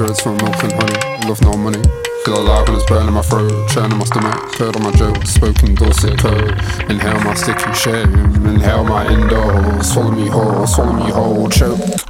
spirits from milk and honey, love no money. Feel alive when it's burning my throat, churning my stomach, curd on my joke, spoken Dorset code. Inhale my sticky shame, inhale my indoors, swallow me whole, swallow me whole, choke.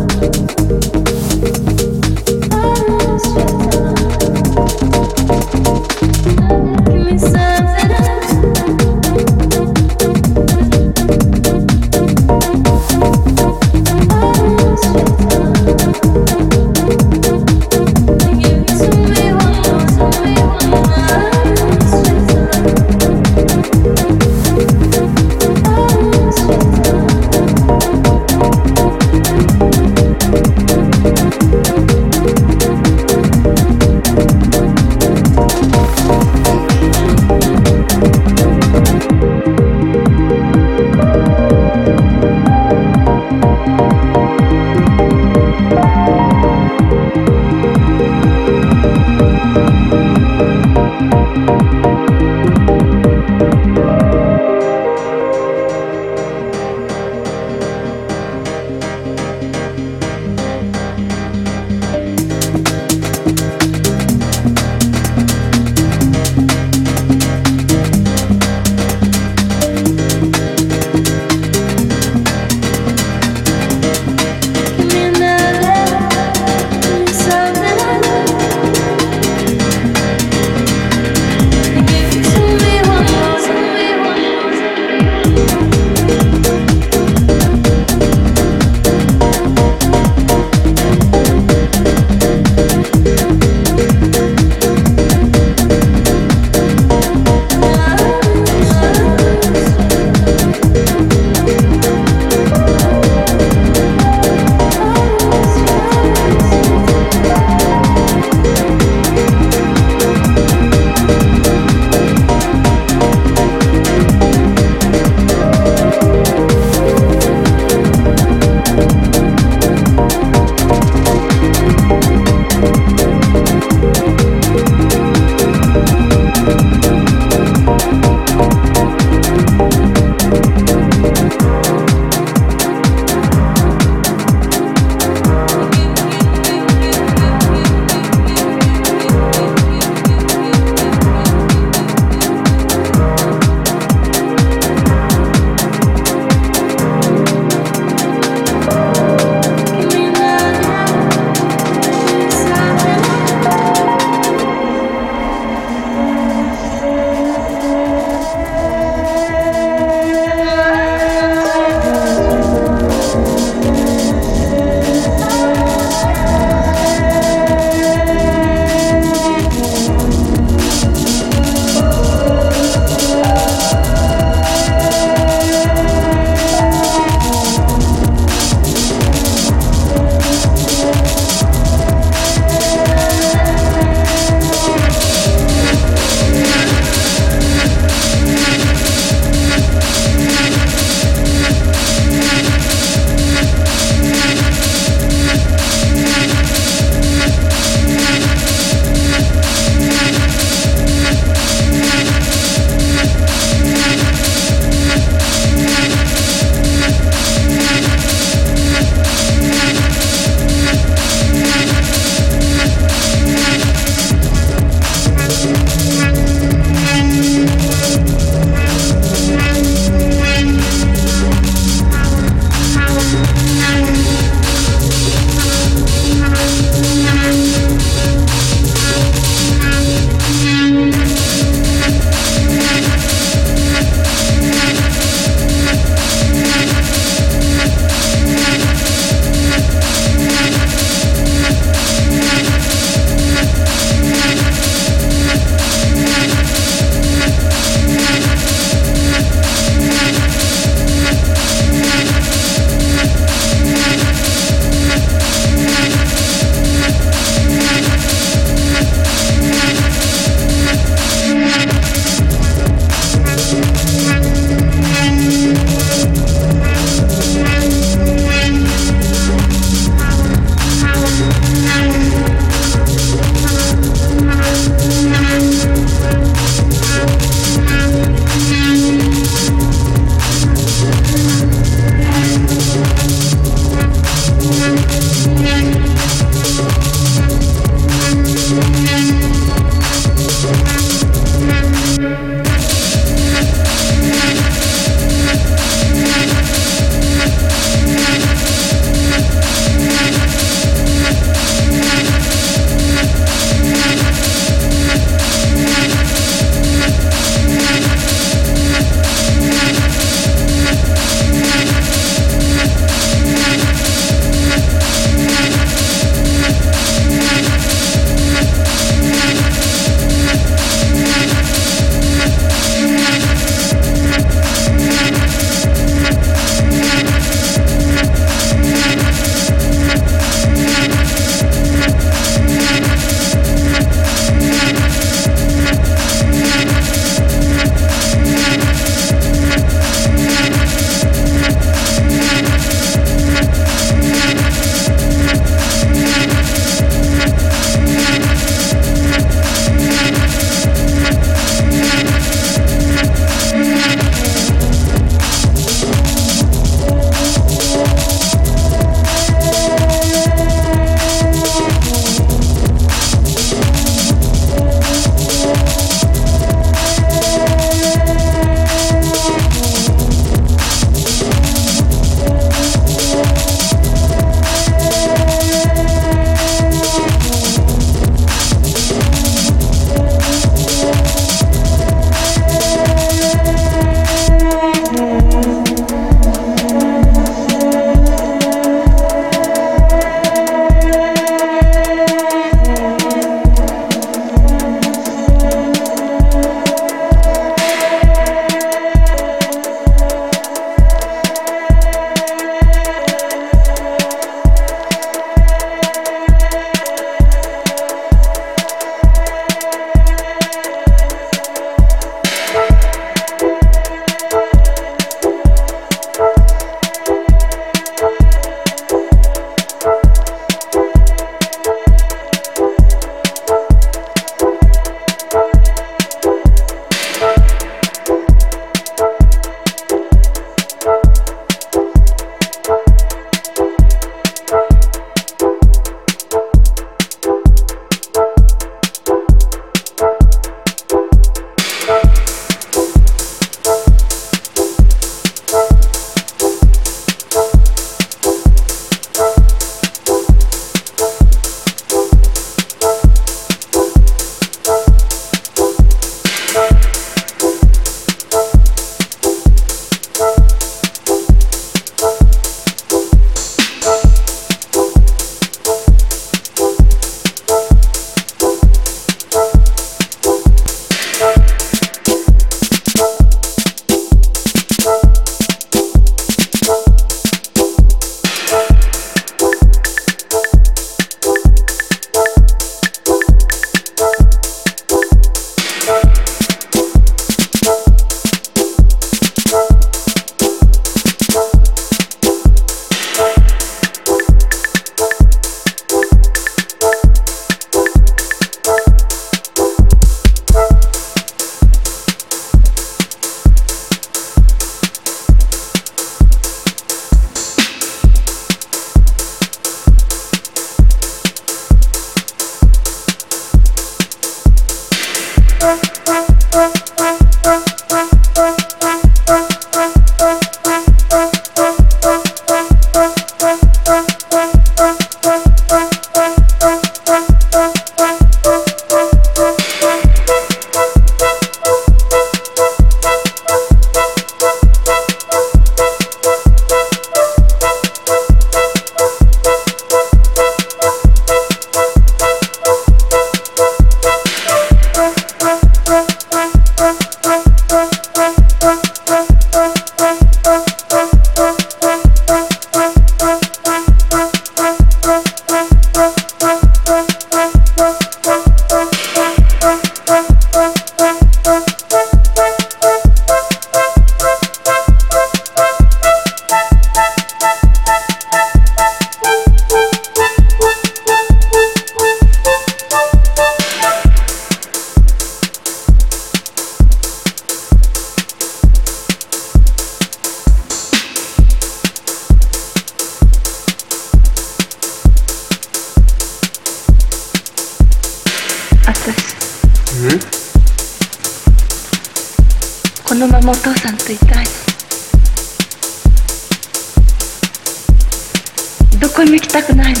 どこにも行きたくないの。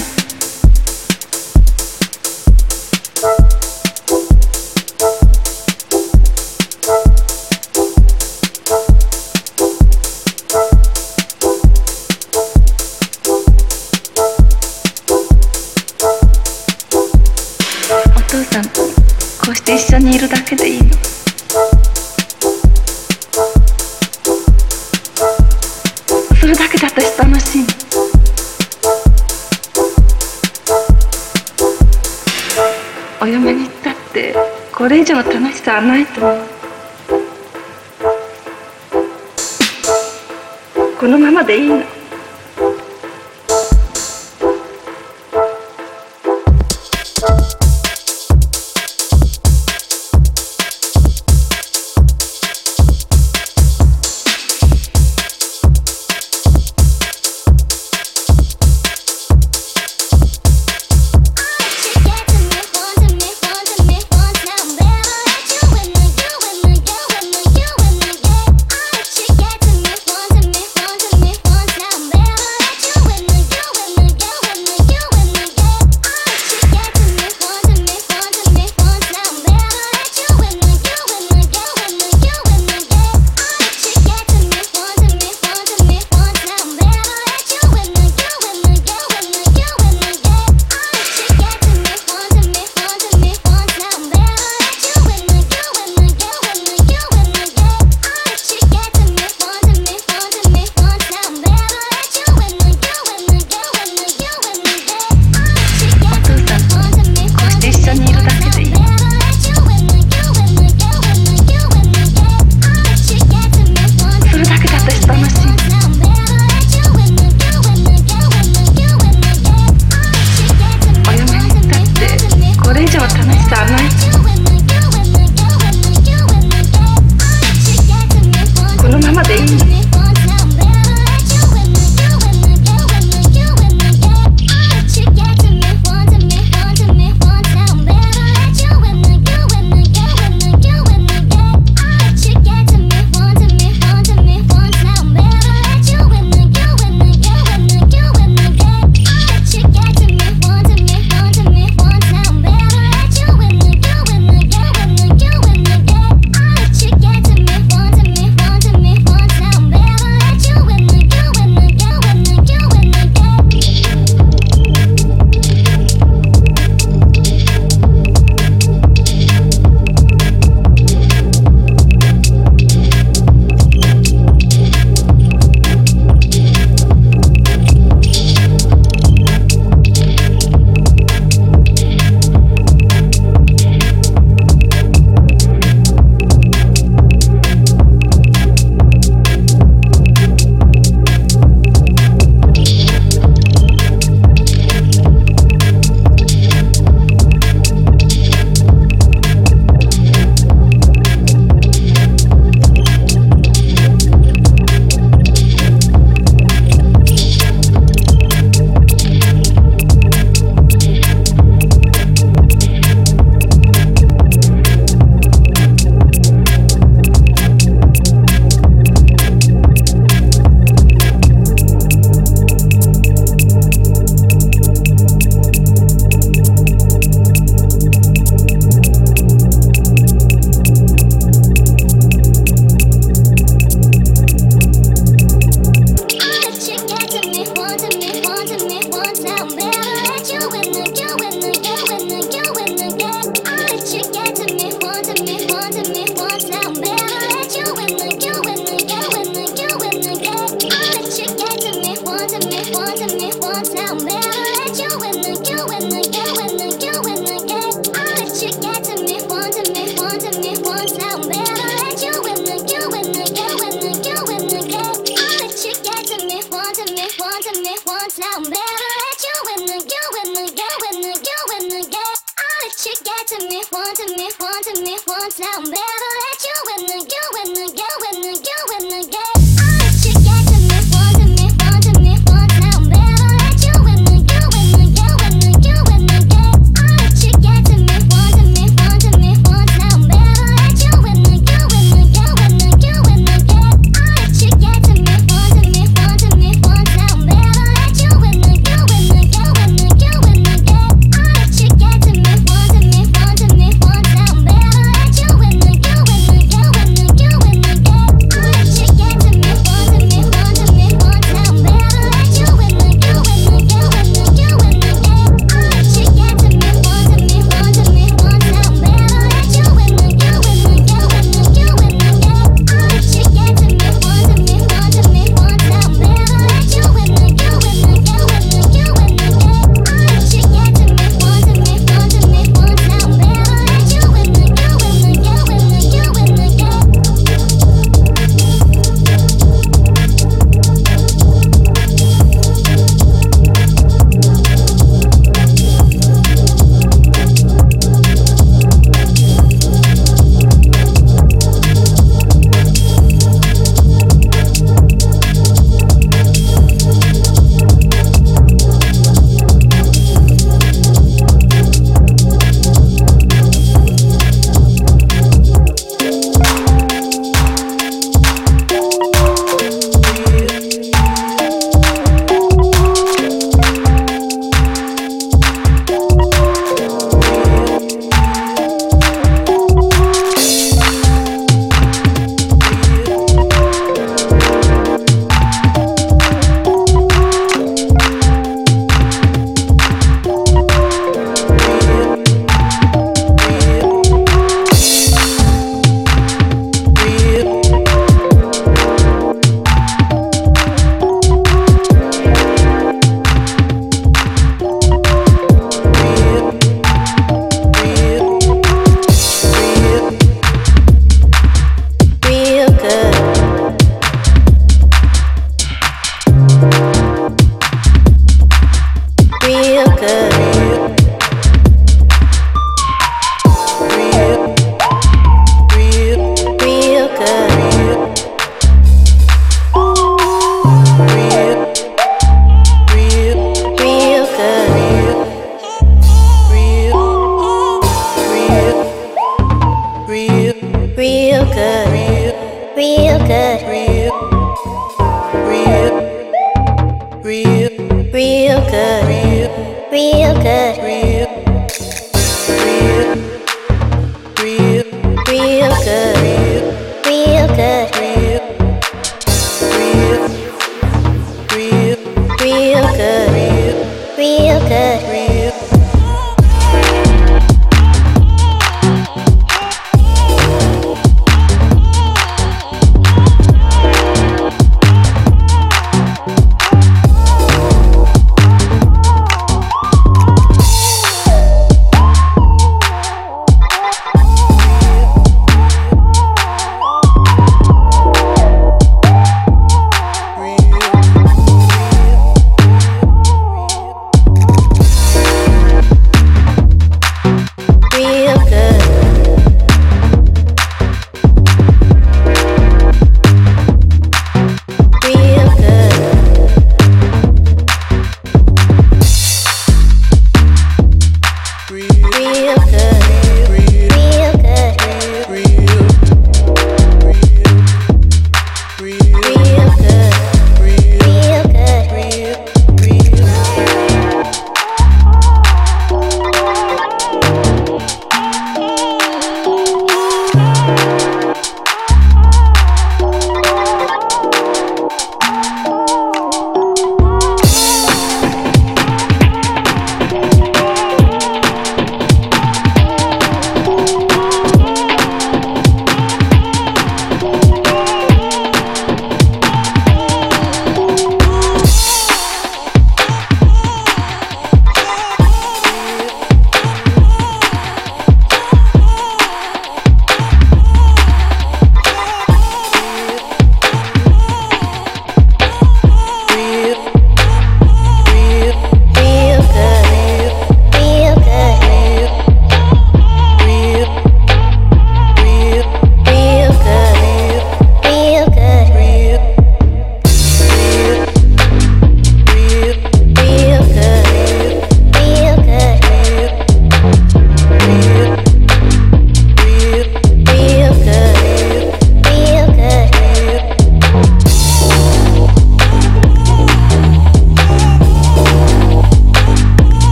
お父さんとこうして一緒にいるだけれ以上の楽しさはないと。思うこのままでいいの。